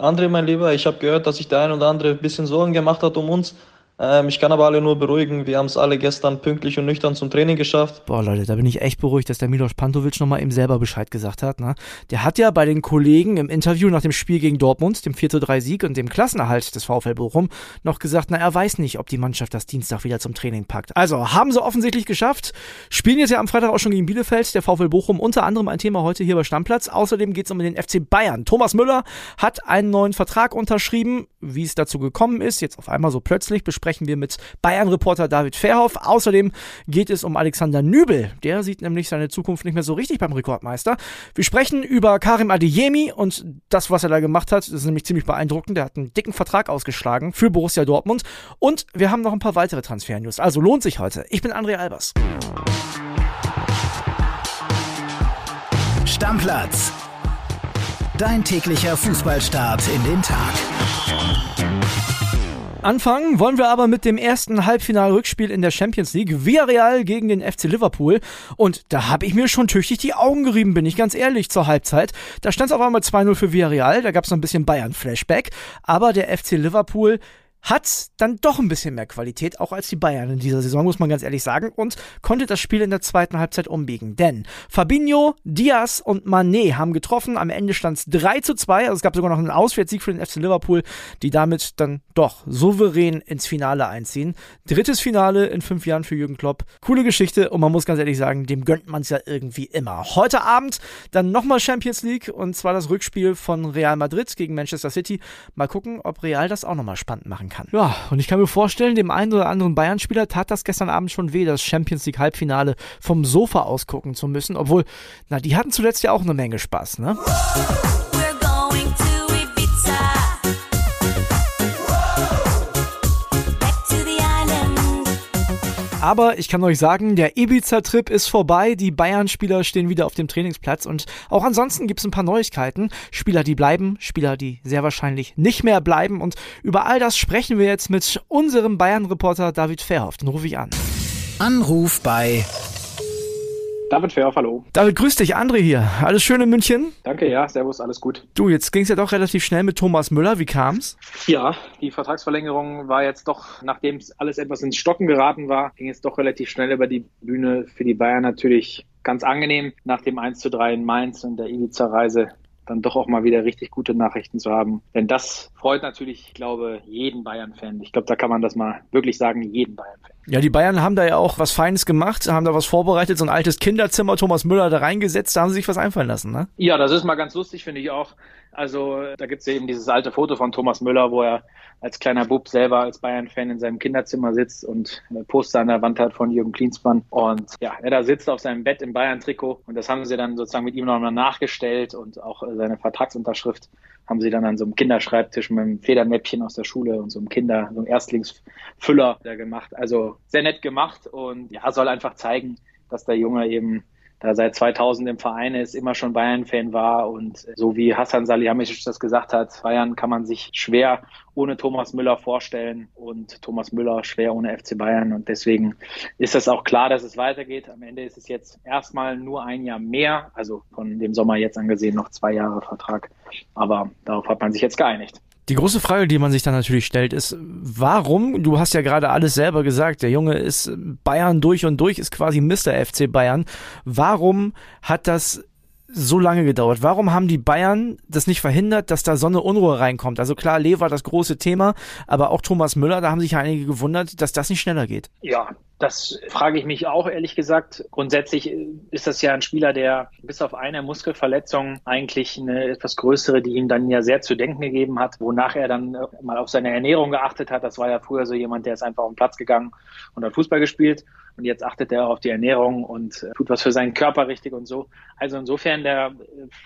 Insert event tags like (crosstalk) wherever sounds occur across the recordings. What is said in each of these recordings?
André, mein Lieber, ich habe gehört, dass sich der ein oder andere ein bisschen Sorgen gemacht hat um uns. Ähm, ich kann aber alle nur beruhigen. Wir haben es alle gestern pünktlich und nüchtern zum Training geschafft. Boah, Leute, da bin ich echt beruhigt, dass der Milos Pantovic nochmal eben selber Bescheid gesagt hat. Ne? Der hat ja bei den Kollegen im Interview nach dem Spiel gegen Dortmund, dem 4-3-Sieg und dem Klassenerhalt des VfL Bochum, noch gesagt, na, er weiß nicht, ob die Mannschaft das Dienstag wieder zum Training packt. Also, haben sie offensichtlich geschafft. Spielen jetzt ja am Freitag auch schon gegen Bielefeld, der VfL Bochum, unter anderem ein Thema heute hier bei Stammplatz. Außerdem geht es um den FC Bayern. Thomas Müller hat einen neuen Vertrag unterschrieben. Wie es dazu gekommen ist, jetzt auf einmal so plötzlich, besprechen wir mit Bayern Bayern-Reporter David Verhoff. Außerdem geht es um Alexander Nübel. Der sieht nämlich seine Zukunft nicht mehr so richtig beim Rekordmeister. Wir sprechen über Karim Adeyemi und das, was er da gemacht hat, ist nämlich ziemlich beeindruckend. Der hat einen dicken Vertrag ausgeschlagen für Borussia Dortmund. Und wir haben noch ein paar weitere Transfer-News. Also lohnt sich heute. Ich bin André Albers. Stammplatz. Dein täglicher Fußballstart in den Tag. Anfangen wollen wir aber mit dem ersten Halbfinal-Rückspiel in der Champions League. Villarreal gegen den FC Liverpool. Und da habe ich mir schon tüchtig die Augen gerieben, bin ich ganz ehrlich, zur Halbzeit. Da stand es auf einmal 2-0 für Villarreal, da gab es noch ein bisschen Bayern-Flashback. Aber der FC Liverpool hat dann doch ein bisschen mehr Qualität, auch als die Bayern in dieser Saison, muss man ganz ehrlich sagen, und konnte das Spiel in der zweiten Halbzeit umbiegen. Denn Fabinho, Diaz und Manet haben getroffen. Am Ende stand es 3 zu 2. Also es gab sogar noch einen Auswärtssieg für den FC Liverpool, die damit dann doch souverän ins Finale einziehen. Drittes Finale in fünf Jahren für Jürgen Klopp. Coole Geschichte und man muss ganz ehrlich sagen, dem gönnt man es ja irgendwie immer. Heute Abend dann nochmal Champions League und zwar das Rückspiel von Real Madrid gegen Manchester City. Mal gucken, ob Real das auch nochmal spannend machen kann. Ja, und ich kann mir vorstellen, dem einen oder anderen Bayern-Spieler tat das gestern Abend schon weh, das Champions League Halbfinale vom Sofa aus gucken zu müssen, obwohl, na, die hatten zuletzt ja auch eine Menge Spaß, ne? Aber ich kann euch sagen, der Ibiza-Trip ist vorbei. Die Bayern-Spieler stehen wieder auf dem Trainingsplatz. Und auch ansonsten gibt es ein paar Neuigkeiten. Spieler, die bleiben, Spieler, die sehr wahrscheinlich nicht mehr bleiben. Und über all das sprechen wir jetzt mit unserem Bayern-Reporter David Verhoff. Den rufe ich an. Anruf bei David Fair, hallo. David, grüß dich, André hier. Alles schön in München? Danke, ja, servus, alles gut. Du, jetzt ging es ja doch relativ schnell mit Thomas Müller. Wie kam's? Ja, die Vertragsverlängerung war jetzt doch, nachdem es alles etwas ins Stocken geraten war, ging es doch relativ schnell über die Bühne. Für die Bayern natürlich ganz angenehm, nach dem 1 zu 3 in Mainz und der Ibiza-Reise dann doch auch mal wieder richtig gute Nachrichten zu haben. Denn das freut natürlich, ich glaube, jeden Bayern-Fan. Ich glaube, da kann man das mal wirklich sagen, jeden Bayern-Fan. Ja, die Bayern haben da ja auch was Feines gemacht, haben da was vorbereitet, so ein altes Kinderzimmer, Thomas Müller da reingesetzt, da haben sie sich was einfallen lassen, ne? Ja, das ist mal ganz lustig, finde ich auch. Also da gibt es eben dieses alte Foto von Thomas Müller, wo er als kleiner Bub selber als Bayern-Fan in seinem Kinderzimmer sitzt und ein Poster an der Wand hat von Jürgen Klinsmann. Und ja, er da sitzt auf seinem Bett im Bayern-Trikot und das haben sie dann sozusagen mit ihm nochmal nachgestellt und auch seine Vertragsunterschrift haben sie dann an so einem Kinderschreibtisch mit einem Federmäppchen aus der Schule und so einem Kinder, so einem Erstlingsfüller da gemacht. Also sehr nett gemacht und ja, soll einfach zeigen, dass der Junge eben da seit 2000 im Verein ist, immer schon Bayern-Fan war und so wie Hassan Salihamidzic das gesagt hat, Bayern kann man sich schwer ohne Thomas Müller vorstellen und Thomas Müller schwer ohne FC Bayern und deswegen ist es auch klar, dass es weitergeht. Am Ende ist es jetzt erstmal nur ein Jahr mehr, also von dem Sommer jetzt angesehen noch zwei Jahre Vertrag, aber darauf hat man sich jetzt geeinigt. Die große Frage, die man sich dann natürlich stellt, ist, warum, du hast ja gerade alles selber gesagt, der Junge ist Bayern durch und durch, ist quasi Mr. FC Bayern. Warum hat das so lange gedauert? Warum haben die Bayern das nicht verhindert, dass da so eine Unruhe reinkommt? Also klar, Lever das große Thema, aber auch Thomas Müller, da haben sich einige gewundert, dass das nicht schneller geht. Ja, das frage ich mich auch ehrlich gesagt. Grundsätzlich ist das ja ein Spieler, der bis auf eine Muskelverletzung eigentlich eine etwas größere, die ihm dann ja sehr zu denken gegeben hat, wonach er dann mal auf seine Ernährung geachtet hat. Das war ja früher so jemand, der ist einfach auf den Platz gegangen und hat Fußball gespielt. Und jetzt achtet er auf die Ernährung und tut was für seinen Körper richtig und so. Also insofern, der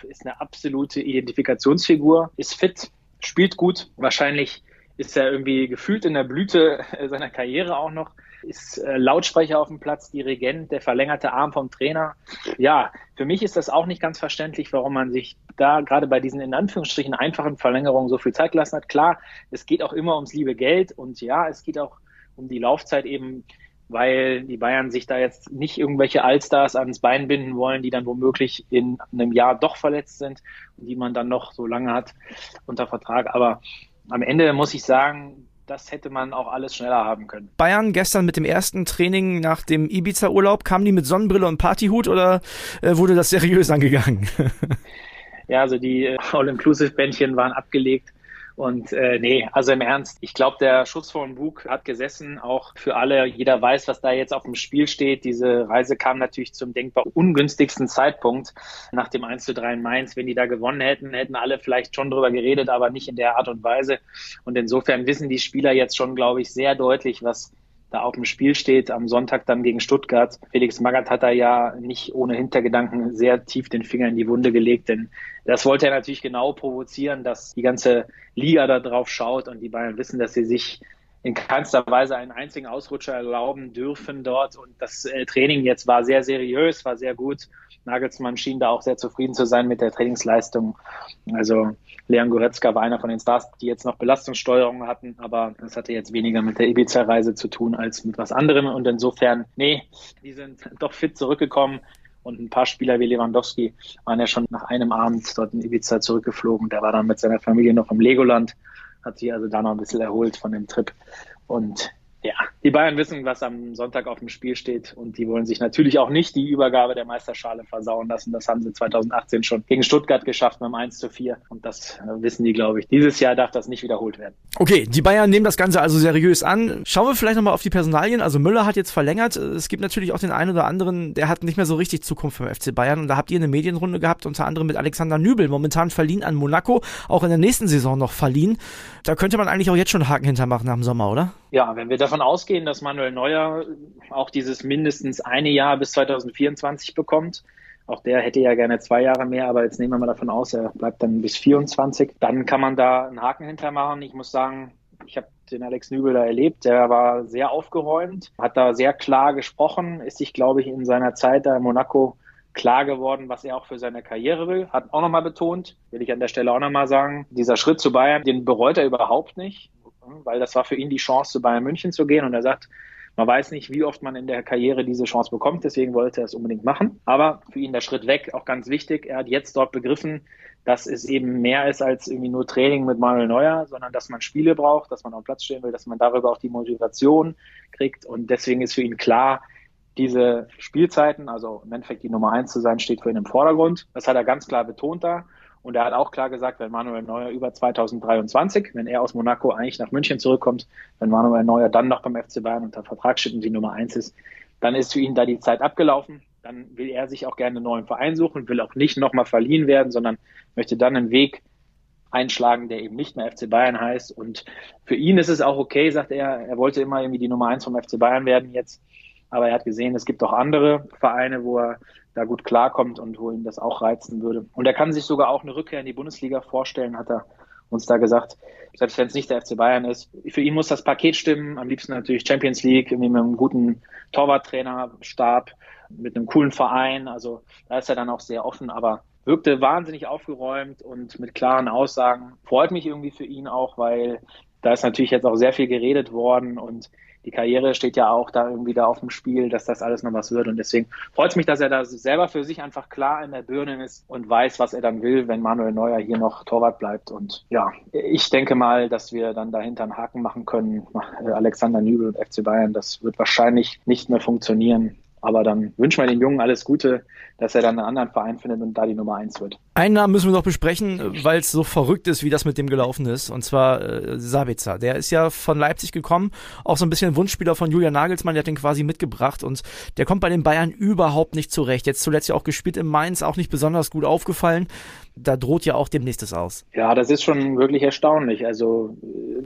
ist eine absolute Identifikationsfigur, ist fit, spielt gut. Wahrscheinlich ist er irgendwie gefühlt in der Blüte seiner Karriere auch noch ist äh, Lautsprecher auf dem Platz, Dirigent, der verlängerte Arm vom Trainer. Ja, für mich ist das auch nicht ganz verständlich, warum man sich da gerade bei diesen in Anführungsstrichen einfachen Verlängerungen so viel Zeit gelassen hat. Klar, es geht auch immer ums liebe Geld und ja, es geht auch um die Laufzeit eben weil die Bayern sich da jetzt nicht irgendwelche Allstars ans Bein binden wollen, die dann womöglich in einem Jahr doch verletzt sind und die man dann noch so lange hat unter Vertrag. Aber am Ende muss ich sagen, das hätte man auch alles schneller haben können. Bayern gestern mit dem ersten Training nach dem Ibiza-Urlaub, kamen die mit Sonnenbrille und Partyhut oder äh, wurde das seriös angegangen? (laughs) ja, also die äh, All-Inclusive-Bändchen waren abgelegt und äh, nee, also im Ernst, ich glaube, der Schuss von Bug hat gesessen, auch für alle. Jeder weiß, was da jetzt auf dem Spiel steht. Diese Reise kam natürlich zum denkbar ungünstigsten Zeitpunkt nach dem 1 zu 3 in Mainz. Wenn die da gewonnen hätten, hätten alle vielleicht schon drüber geredet, aber nicht in der Art und Weise. Und insofern wissen die Spieler jetzt schon, glaube ich, sehr deutlich, was da auf dem Spiel steht, am Sonntag dann gegen Stuttgart. Felix Magath hat da ja nicht ohne Hintergedanken sehr tief den Finger in die Wunde gelegt, denn das wollte er natürlich genau provozieren, dass die ganze Liga da drauf schaut und die Bayern wissen, dass sie sich in keinster Weise einen einzigen Ausrutscher erlauben dürfen dort. Und das äh, Training jetzt war sehr seriös, war sehr gut. Nagelsmann schien da auch sehr zufrieden zu sein mit der Trainingsleistung. Also Leon Goretzka war einer von den Stars, die jetzt noch Belastungssteuerung hatten, aber das hatte jetzt weniger mit der Ibiza-Reise zu tun als mit was anderem. Und insofern, nee, die sind doch fit zurückgekommen. Und ein paar Spieler wie Lewandowski waren ja schon nach einem Abend dort in Ibiza zurückgeflogen. Der war dann mit seiner Familie noch im Legoland hat sich also da noch ein bisschen erholt von dem Trip. Und ja, die Bayern wissen, was am Sonntag auf dem Spiel steht und die wollen sich natürlich auch nicht die Übergabe der Meisterschale versauen lassen. Das haben sie 2018 schon gegen Stuttgart geschafft mit einem 1 zu 4 und das äh, wissen die, glaube ich. Dieses Jahr darf das nicht wiederholt werden. Okay, die Bayern nehmen das Ganze also seriös an. Schauen wir vielleicht nochmal auf die Personalien. Also Müller hat jetzt verlängert. Es gibt natürlich auch den einen oder anderen, der hat nicht mehr so richtig Zukunft beim FC Bayern und da habt ihr eine Medienrunde gehabt, unter anderem mit Alexander Nübel, momentan verliehen an Monaco, auch in der nächsten Saison noch verliehen. Da könnte man eigentlich auch jetzt schon Haken hintermachen nach dem Sommer, oder? Ja, wenn wir davon ausgehen, dass Manuel Neuer auch dieses mindestens eine Jahr bis 2024 bekommt, auch der hätte ja gerne zwei Jahre mehr, aber jetzt nehmen wir mal davon aus, er bleibt dann bis 24. Dann kann man da einen Haken hintermachen. Ich muss sagen, ich habe den Alex Nübel da erlebt. Der war sehr aufgeräumt, hat da sehr klar gesprochen, ist sich, glaube ich, in seiner Zeit da in Monaco klar geworden, was er auch für seine Karriere will. Hat auch nochmal betont, will ich an der Stelle auch nochmal sagen, dieser Schritt zu Bayern, den bereut er überhaupt nicht weil das war für ihn die Chance, zu Bayern München zu gehen. Und er sagt, man weiß nicht, wie oft man in der Karriere diese Chance bekommt, deswegen wollte er es unbedingt machen. Aber für ihn der Schritt weg auch ganz wichtig. Er hat jetzt dort begriffen, dass es eben mehr ist als irgendwie nur Training mit Manuel Neuer, sondern dass man Spiele braucht, dass man auf Platz stehen will, dass man darüber auch die Motivation kriegt. Und deswegen ist für ihn klar, diese Spielzeiten, also im Endeffekt die Nummer eins zu sein, steht für ihn im Vordergrund. Das hat er ganz klar betont da. Und er hat auch klar gesagt, wenn Manuel Neuer über 2023, wenn er aus Monaco eigentlich nach München zurückkommt, wenn Manuel Neuer dann noch beim FC Bayern unter Vertrag steht und die Nummer eins ist, dann ist für ihn da die Zeit abgelaufen. Dann will er sich auch gerne einen neuen Verein suchen, will auch nicht nochmal verliehen werden, sondern möchte dann einen Weg einschlagen, der eben nicht mehr FC Bayern heißt. Und für ihn ist es auch okay, sagt er. Er wollte immer irgendwie die Nummer eins vom FC Bayern werden jetzt. Aber er hat gesehen, es gibt auch andere Vereine, wo er da gut klarkommt und wo ihn das auch reizen würde. Und er kann sich sogar auch eine Rückkehr in die Bundesliga vorstellen, hat er uns da gesagt. Selbst wenn es nicht der FC Bayern ist. Für ihn muss das Paket stimmen. Am liebsten natürlich Champions League, irgendwie mit einem guten Torwarttrainer, Stab, mit einem coolen Verein. Also da ist er dann auch sehr offen, aber wirkte wahnsinnig aufgeräumt und mit klaren Aussagen. Freut mich irgendwie für ihn auch, weil da ist natürlich jetzt auch sehr viel geredet worden und die Karriere steht ja auch da irgendwie da auf dem Spiel, dass das alles noch was wird. Und deswegen freut es mich, dass er da selber für sich einfach klar in der Birne ist und weiß, was er dann will, wenn Manuel Neuer hier noch Torwart bleibt. Und ja, ich denke mal, dass wir dann dahinter einen Haken machen können. Alexander Nübel und FC Bayern, das wird wahrscheinlich nicht mehr funktionieren. Aber dann wünschen wir dem Jungen alles Gute, dass er dann einen anderen Verein findet und da die Nummer eins wird. Einen Namen müssen wir noch besprechen, weil es so verrückt ist, wie das mit dem gelaufen ist. Und zwar äh, Sabitzer. Der ist ja von Leipzig gekommen, auch so ein bisschen Wunschspieler von Julian Nagelsmann, der hat den quasi mitgebracht und der kommt bei den Bayern überhaupt nicht zurecht. Jetzt zuletzt ja auch gespielt in Mainz, auch nicht besonders gut aufgefallen. Da droht ja auch demnächst es aus. Ja, das ist schon wirklich erstaunlich. Also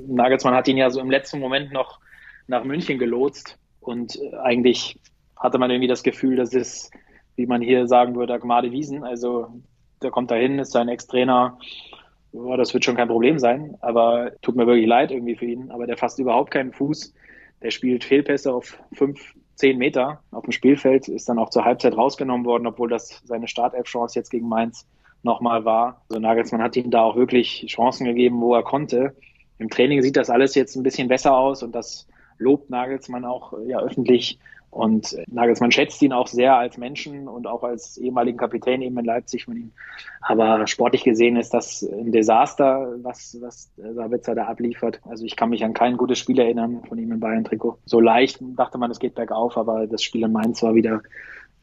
Nagelsmann hat ihn ja so im letzten Moment noch nach München gelotst und äh, eigentlich hatte man irgendwie das Gefühl, das ist, wie man hier sagen würde, Agmade Wiesen. Also der kommt dahin, ist sein Ex-Trainer. Oh, das wird schon kein Problem sein, aber tut mir wirklich leid irgendwie für ihn. Aber der fasst überhaupt keinen Fuß. Der spielt Fehlpässe auf fünf, zehn Meter auf dem Spielfeld, ist dann auch zur Halbzeit rausgenommen worden, obwohl das seine Startelf-Chance jetzt gegen Mainz nochmal war. Also Nagelsmann hat ihm da auch wirklich Chancen gegeben, wo er konnte. Im Training sieht das alles jetzt ein bisschen besser aus und das lobt Nagelsmann auch ja öffentlich und Nagelsmann schätzt ihn auch sehr als Menschen und auch als ehemaligen Kapitän eben in Leipzig von ihm. Aber sportlich gesehen ist das ein Desaster, was, was Sabitzer da abliefert. Also ich kann mich an kein gutes Spiel erinnern von ihm im Bayern-Trikot. So leicht dachte man, es geht bergauf, aber das Spiel in Mainz war wieder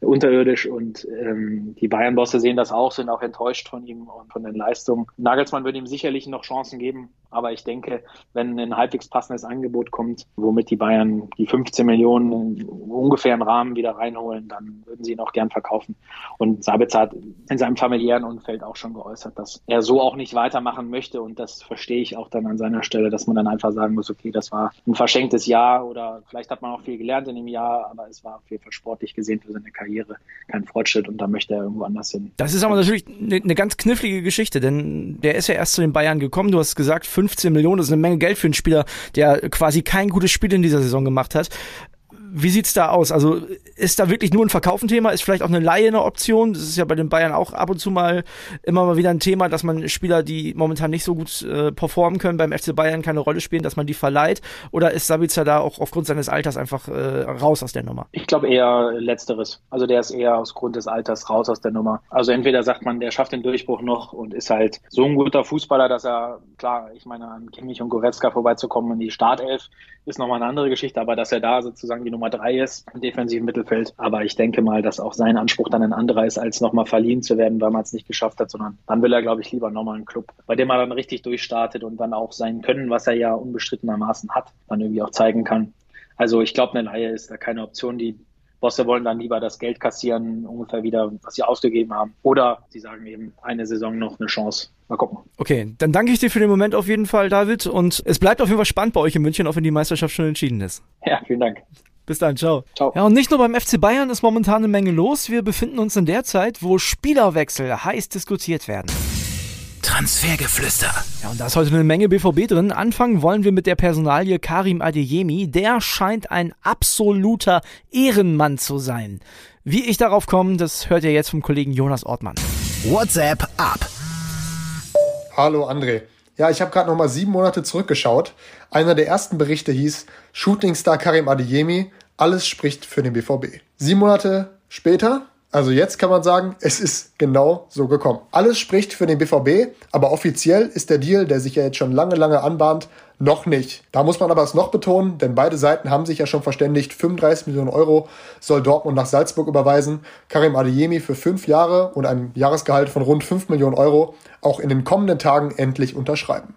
unterirdisch und ähm, die Bayern-Bosse sehen das auch, sind auch enttäuscht von ihm und von den Leistungen. Nagelsmann wird ihm sicherlich noch Chancen geben, aber ich denke, wenn ein halbwegs passendes Angebot kommt, womit die Bayern die 15 Millionen ungefähr im Rahmen wieder reinholen, dann würden sie ihn auch gern verkaufen. Und Sabitzer hat in seinem familiären Umfeld auch schon geäußert, dass er so auch nicht weitermachen möchte und das verstehe ich auch dann an seiner Stelle, dass man dann einfach sagen muss, okay, das war ein verschenktes Jahr oder vielleicht hat man auch viel gelernt in dem Jahr, aber es war auf jeden Fall sportlich gesehen für seine Karriere kein Fortschritt und da möchte er irgendwo anders hin. Das ist aber natürlich eine, eine ganz knifflige Geschichte, denn der ist ja erst zu den Bayern gekommen, du hast gesagt, 15 Millionen, das ist eine Menge Geld für einen Spieler, der quasi kein gutes Spiel in dieser Saison gemacht hat. Wie sieht's da aus? Also ist da wirklich nur ein Verkaufenthema? Ist vielleicht auch eine Laie eine Option? Das ist ja bei den Bayern auch ab und zu mal immer mal wieder ein Thema, dass man Spieler, die momentan nicht so gut äh, performen können, beim FC Bayern keine Rolle spielen, dass man die verleiht? Oder ist Sabitzer da auch aufgrund seines Alters einfach äh, raus aus der Nummer? Ich glaube eher letzteres. Also der ist eher aus Grund des Alters raus aus der Nummer. Also entweder sagt man, der schafft den Durchbruch noch und ist halt so ein guter Fußballer, dass er, klar, ich meine, an Kimmich und Goretzka vorbeizukommen in die Startelf ist nochmal eine andere Geschichte, aber dass er da sozusagen die Nummer drei ist im defensiven Mittelfeld. Aber ich denke mal, dass auch sein Anspruch dann ein anderer ist, als nochmal verliehen zu werden, weil man es nicht geschafft hat, sondern dann will er, glaube ich, lieber nochmal einen Club, bei dem er dann richtig durchstartet und dann auch sein Können, was er ja unbestrittenermaßen hat, dann irgendwie auch zeigen kann. Also ich glaube, eine Laie ist da keine Option. Die Bosse wollen dann lieber das Geld kassieren, ungefähr wieder, was sie ausgegeben haben. Oder sie sagen eben, eine Saison noch eine Chance. Mal gucken. Okay, dann danke ich dir für den Moment auf jeden Fall, David. Und es bleibt auf jeden Fall spannend bei euch in München, auch wenn die Meisterschaft schon entschieden ist. Ja, vielen Dank. Bis dann, ciao. ciao. Ja, und nicht nur beim FC Bayern ist momentan eine Menge los. Wir befinden uns in der Zeit, wo Spielerwechsel heiß diskutiert werden. Transfergeflüster. Ja, und da ist heute eine Menge BVB drin. Anfangen wollen wir mit der Personalie Karim Adeyemi. Der scheint ein absoluter Ehrenmann zu sein. Wie ich darauf komme, das hört ihr jetzt vom Kollegen Jonas Ortmann. WhatsApp ab. Hallo André. Ja, ich habe gerade noch mal sieben Monate zurückgeschaut. Einer der ersten Berichte hieß Shootingstar Karim Adeyemi. Alles spricht für den BVB. Sieben Monate später also jetzt kann man sagen, es ist genau so gekommen. Alles spricht für den BVB, aber offiziell ist der Deal, der sich ja jetzt schon lange, lange anbahnt, noch nicht. Da muss man aber es noch betonen, denn beide Seiten haben sich ja schon verständigt, 35 Millionen Euro soll Dortmund nach Salzburg überweisen. Karim Adeyemi für fünf Jahre und ein Jahresgehalt von rund 5 Millionen Euro auch in den kommenden Tagen endlich unterschreiben.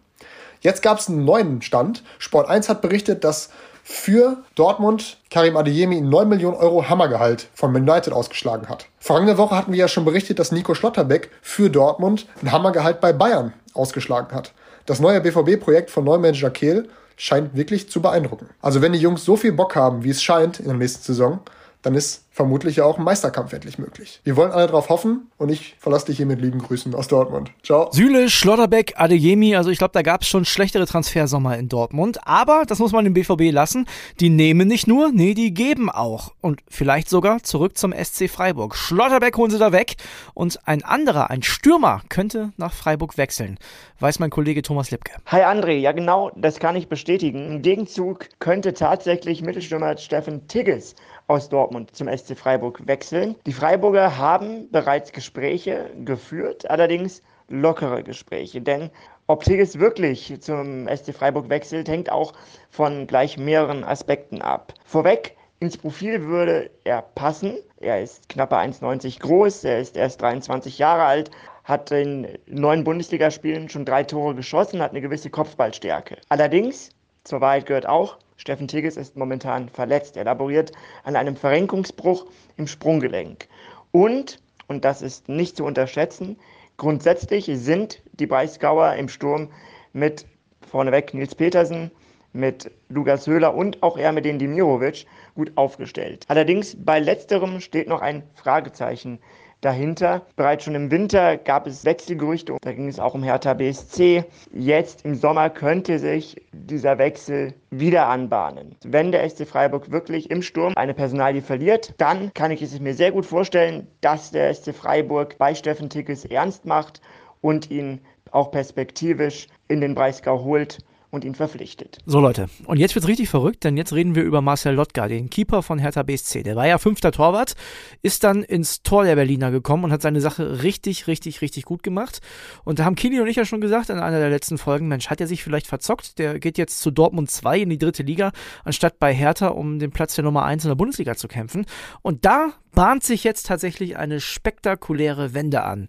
Jetzt gab es einen neuen Stand. Sport 1 hat berichtet, dass für Dortmund Karim Adeyemi ein 9 Millionen Euro Hammergehalt von United ausgeschlagen hat. Vergangene Woche hatten wir ja schon berichtet, dass Nico Schlotterbeck für Dortmund ein Hammergehalt bei Bayern ausgeschlagen hat. Das neue BVB-Projekt von Neumanager Kehl scheint wirklich zu beeindrucken. Also wenn die Jungs so viel Bock haben, wie es scheint in der nächsten Saison, dann ist vermutlich ja auch ein Meisterkampf endlich möglich. Wir wollen alle darauf hoffen und ich verlasse dich hier mit lieben Grüßen aus Dortmund. Ciao. Süle, Schlotterbeck, Adeyemi, also ich glaube, da gab es schon schlechtere Transfersommer in Dortmund, aber das muss man dem BVB lassen. Die nehmen nicht nur, nee, die geben auch und vielleicht sogar zurück zum SC Freiburg. Schlotterbeck holen sie da weg und ein anderer, ein Stürmer könnte nach Freiburg wechseln, weiß mein Kollege Thomas Lipke. Hi André, ja genau, das kann ich bestätigen. Im Gegenzug könnte tatsächlich Mittelstürmer Steffen Tigges aus Dortmund zum SC Freiburg wechseln. Die Freiburger haben bereits Gespräche geführt, allerdings lockere Gespräche, denn ob Tigges wirklich zum SC Freiburg wechselt, hängt auch von gleich mehreren Aspekten ab. Vorweg, ins Profil würde er passen. Er ist knappe 1,90 groß, er ist erst 23 Jahre alt, hat in neun Bundesligaspielen schon drei Tore geschossen, hat eine gewisse Kopfballstärke. Allerdings, zur Wahrheit gehört auch, Steffen Tigges ist momentan verletzt. Er laboriert an einem Verrenkungsbruch im Sprunggelenk. Und, und das ist nicht zu unterschätzen, grundsätzlich sind die Breisgauer im Sturm mit vorneweg Nils Petersen, mit Lukas Höhler und auch er mit den Dimirovic gut aufgestellt. Allerdings bei letzterem steht noch ein Fragezeichen dahinter. Bereits schon im Winter gab es Wechselgerüchte, da ging es auch um Hertha BSC. Jetzt im Sommer könnte sich dieser Wechsel wieder anbahnen. Wenn der SC Freiburg wirklich im Sturm eine Personalie verliert, dann kann ich es mir sehr gut vorstellen, dass der SC Freiburg bei Steffen Tickes ernst macht und ihn auch perspektivisch in den Breisgau holt und ihn verpflichtet. So Leute, und jetzt wird's richtig verrückt, denn jetzt reden wir über Marcel Lotka, den Keeper von Hertha BSC. Der war ja fünfter Torwart, ist dann ins Tor der Berliner gekommen und hat seine Sache richtig, richtig, richtig gut gemacht. Und da haben Kili und ich ja schon gesagt in einer der letzten Folgen, Mensch, hat er sich vielleicht verzockt? Der geht jetzt zu Dortmund 2 in die dritte Liga, anstatt bei Hertha um den Platz der Nummer 1 in der Bundesliga zu kämpfen. Und da bahnt sich jetzt tatsächlich eine spektakuläre Wende an.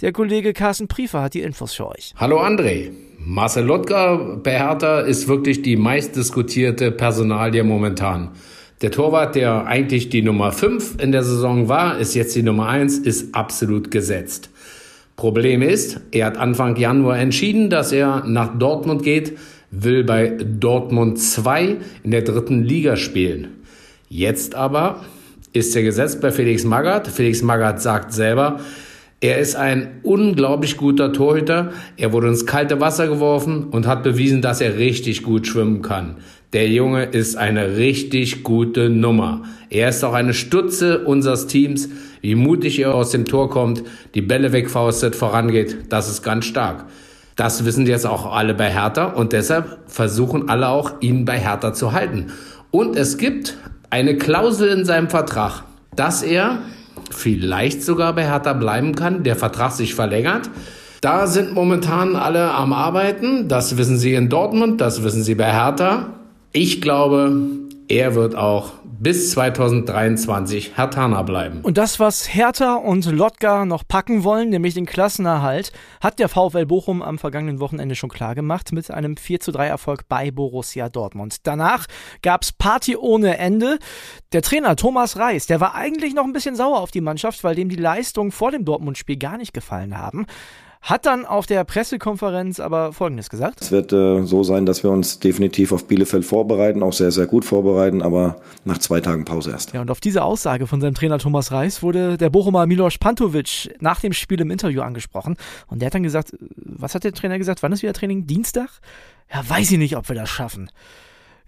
Der Kollege Carsten Priefer hat die Infos für euch. Hallo André. Marcel Lotka bei Hertha ist wirklich die meistdiskutierte Personalie momentan. Der Torwart, der eigentlich die Nummer 5 in der Saison war, ist jetzt die Nummer 1, ist absolut gesetzt. Problem ist, er hat Anfang Januar entschieden, dass er nach Dortmund geht, will bei Dortmund 2 in der dritten Liga spielen. Jetzt aber ist er gesetzt bei Felix Magath. Felix Magath sagt selber, er ist ein unglaublich guter Torhüter. Er wurde ins kalte Wasser geworfen und hat bewiesen, dass er richtig gut schwimmen kann. Der Junge ist eine richtig gute Nummer. Er ist auch eine Stütze unseres Teams. Wie mutig er aus dem Tor kommt, die Bälle wegfaustet, vorangeht, das ist ganz stark. Das wissen jetzt auch alle bei Hertha und deshalb versuchen alle auch, ihn bei Hertha zu halten. Und es gibt eine Klausel in seinem Vertrag, dass er vielleicht sogar bei Hertha bleiben kann, der Vertrag sich verlängert. Da sind momentan alle am Arbeiten. Das wissen Sie in Dortmund, das wissen Sie bei Hertha. Ich glaube, er wird auch bis 2023 Herthaner bleiben. Und das, was Hertha und Lotka noch packen wollen, nämlich den Klassenerhalt, hat der VfL Bochum am vergangenen Wochenende schon klar gemacht mit einem 4 zu 3 Erfolg bei Borussia Dortmund. Danach gab's Party ohne Ende. Der Trainer Thomas Reis, der war eigentlich noch ein bisschen sauer auf die Mannschaft, weil dem die Leistungen vor dem Dortmund-Spiel gar nicht gefallen haben hat dann auf der Pressekonferenz aber Folgendes gesagt. Es wird äh, so sein, dass wir uns definitiv auf Bielefeld vorbereiten, auch sehr, sehr gut vorbereiten, aber nach zwei Tagen Pause erst. Ja, und auf diese Aussage von seinem Trainer Thomas Reis wurde der Bochumer Milos Pantovic nach dem Spiel im Interview angesprochen. Und der hat dann gesagt, was hat der Trainer gesagt? Wann ist wieder Training? Dienstag? Ja, weiß ich nicht, ob wir das schaffen.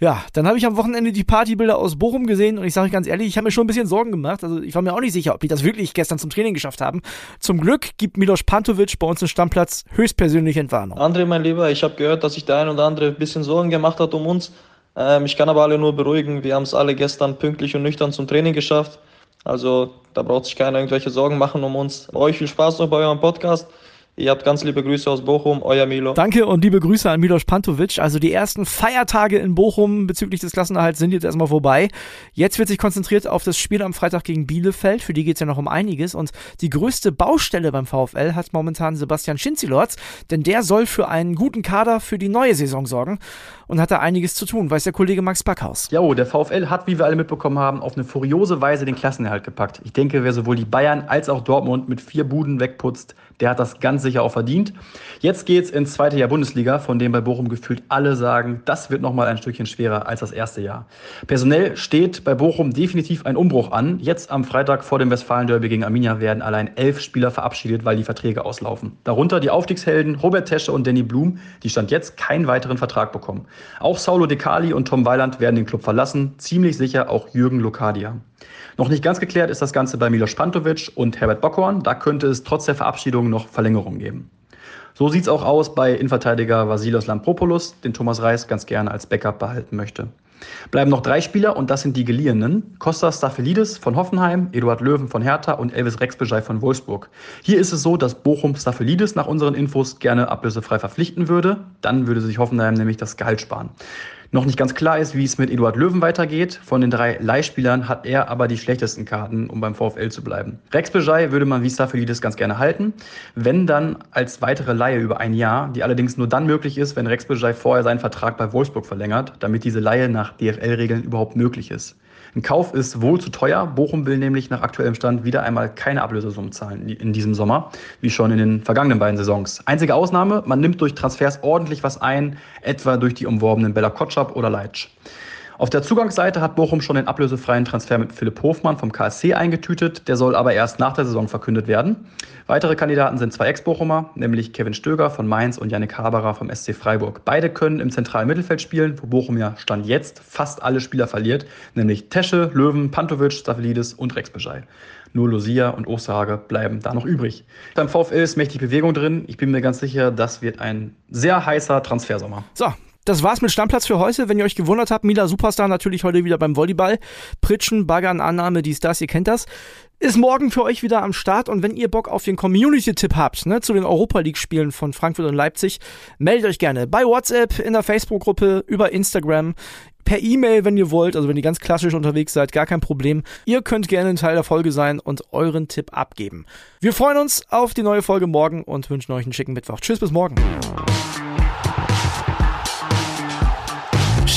Ja, dann habe ich am Wochenende die Partybilder aus Bochum gesehen und ich sage ganz ehrlich, ich habe mir schon ein bisschen Sorgen gemacht. Also ich war mir auch nicht sicher, ob die das wirklich gestern zum Training geschafft haben. Zum Glück gibt Milos Pantovic bei uns den Stammplatz höchstpersönliche Entwarnung. André, mein Lieber, ich habe gehört, dass sich der ein oder andere ein bisschen Sorgen gemacht hat um uns. Ähm, ich kann aber alle nur beruhigen. Wir haben es alle gestern pünktlich und nüchtern zum Training geschafft. Also da braucht sich keiner irgendwelche Sorgen machen um uns. Euch viel Spaß noch bei eurem Podcast. Ihr habt ganz liebe Grüße aus Bochum, euer Milo. Danke und liebe Grüße an Milos Pantovic. Also die ersten Feiertage in Bochum bezüglich des Klassenerhalts sind jetzt erstmal vorbei. Jetzt wird sich konzentriert auf das Spiel am Freitag gegen Bielefeld. Für die geht es ja noch um einiges. Und die größte Baustelle beim VfL hat momentan Sebastian Schinzilorz, denn der soll für einen guten Kader für die neue Saison sorgen und hat da einiges zu tun, weiß der Kollege Max Backhaus. Ja, der VfL hat, wie wir alle mitbekommen haben, auf eine furiose Weise den Klassenerhalt gepackt. Ich denke, wer sowohl die Bayern als auch Dortmund mit vier Buden wegputzt, der hat das sicher auch verdient. Jetzt geht's ins zweite Jahr Bundesliga, von dem bei Bochum gefühlt alle sagen, das wird nochmal ein Stückchen schwerer als das erste Jahr. Personell steht bei Bochum definitiv ein Umbruch an. Jetzt am Freitag vor dem Westfalen-Derby gegen Arminia werden allein elf Spieler verabschiedet, weil die Verträge auslaufen. Darunter die Aufstiegshelden Robert Tesche und Danny Blum, die stand jetzt keinen weiteren Vertrag bekommen. Auch Saulo De Cali und Tom Weiland werden den Club verlassen, ziemlich sicher auch Jürgen Lokadia. Noch nicht ganz geklärt ist das Ganze bei Milos Pantovic und Herbert Bockhorn. Da könnte es trotz der Verabschiedung noch Verlängerungen geben. So sieht es auch aus bei Innenverteidiger Vasilos Lampropoulos, den Thomas Reis ganz gerne als Backup behalten möchte. Bleiben noch drei Spieler und das sind die Geliehenen. Kostas Staphelidis von Hoffenheim, Eduard Löwen von Hertha und Elvis Rexbejai von Wolfsburg. Hier ist es so, dass Bochum Staphelidis nach unseren Infos gerne ablösefrei verpflichten würde. Dann würde sich Hoffenheim nämlich das Gehalt sparen. Noch nicht ganz klar ist, wie es mit Eduard Löwen weitergeht. Von den drei Leihspielern hat er aber die schlechtesten Karten, um beim VfL zu bleiben. Rex Bejai würde man wie Staphelidis ganz gerne halten, wenn dann als weitere Leihe über ein Jahr, die allerdings nur dann möglich ist, wenn Rex Bejai vorher seinen Vertrag bei Wolfsburg verlängert, damit diese Leihe nach DFL-Regeln überhaupt möglich ist. Ein Kauf ist wohl zu teuer. Bochum will nämlich nach aktuellem Stand wieder einmal keine Ablösesummen zahlen in diesem Sommer, wie schon in den vergangenen beiden Saisons. Einzige Ausnahme, man nimmt durch Transfers ordentlich was ein, etwa durch die umworbenen Bella Kotschap oder Leitsch. Auf der Zugangsseite hat Bochum schon den ablösefreien Transfer mit Philipp Hofmann vom KSC eingetütet. Der soll aber erst nach der Saison verkündet werden. Weitere Kandidaten sind zwei Ex-Bochumer, nämlich Kevin Stöger von Mainz und Yannick Haberer vom SC Freiburg. Beide können im zentralen Mittelfeld spielen, wo Bochum ja Stand jetzt fast alle Spieler verliert, nämlich Tesche, Löwen, Pantovic, Staphylidis und Rex Bejai. Nur Lucia und Osterhage bleiben da noch übrig. Beim VfL ist mächtig Bewegung drin. Ich bin mir ganz sicher, das wird ein sehr heißer Transfersommer. So, Das war's mit Stammplatz für heute. Wenn ihr euch gewundert habt, Mila Superstar natürlich heute wieder beim Volleyball. Pritschen, Baggern, Annahme, dies, das, ihr kennt das. Ist morgen für euch wieder am Start und wenn ihr Bock auf den Community-Tipp habt, ne, zu den Europa League-Spielen von Frankfurt und Leipzig, meldet euch gerne bei WhatsApp, in der Facebook-Gruppe, über Instagram, per E-Mail, wenn ihr wollt, also wenn ihr ganz klassisch unterwegs seid, gar kein Problem. Ihr könnt gerne ein Teil der Folge sein und euren Tipp abgeben. Wir freuen uns auf die neue Folge morgen und wünschen euch einen schicken Mittwoch. Tschüss, bis morgen.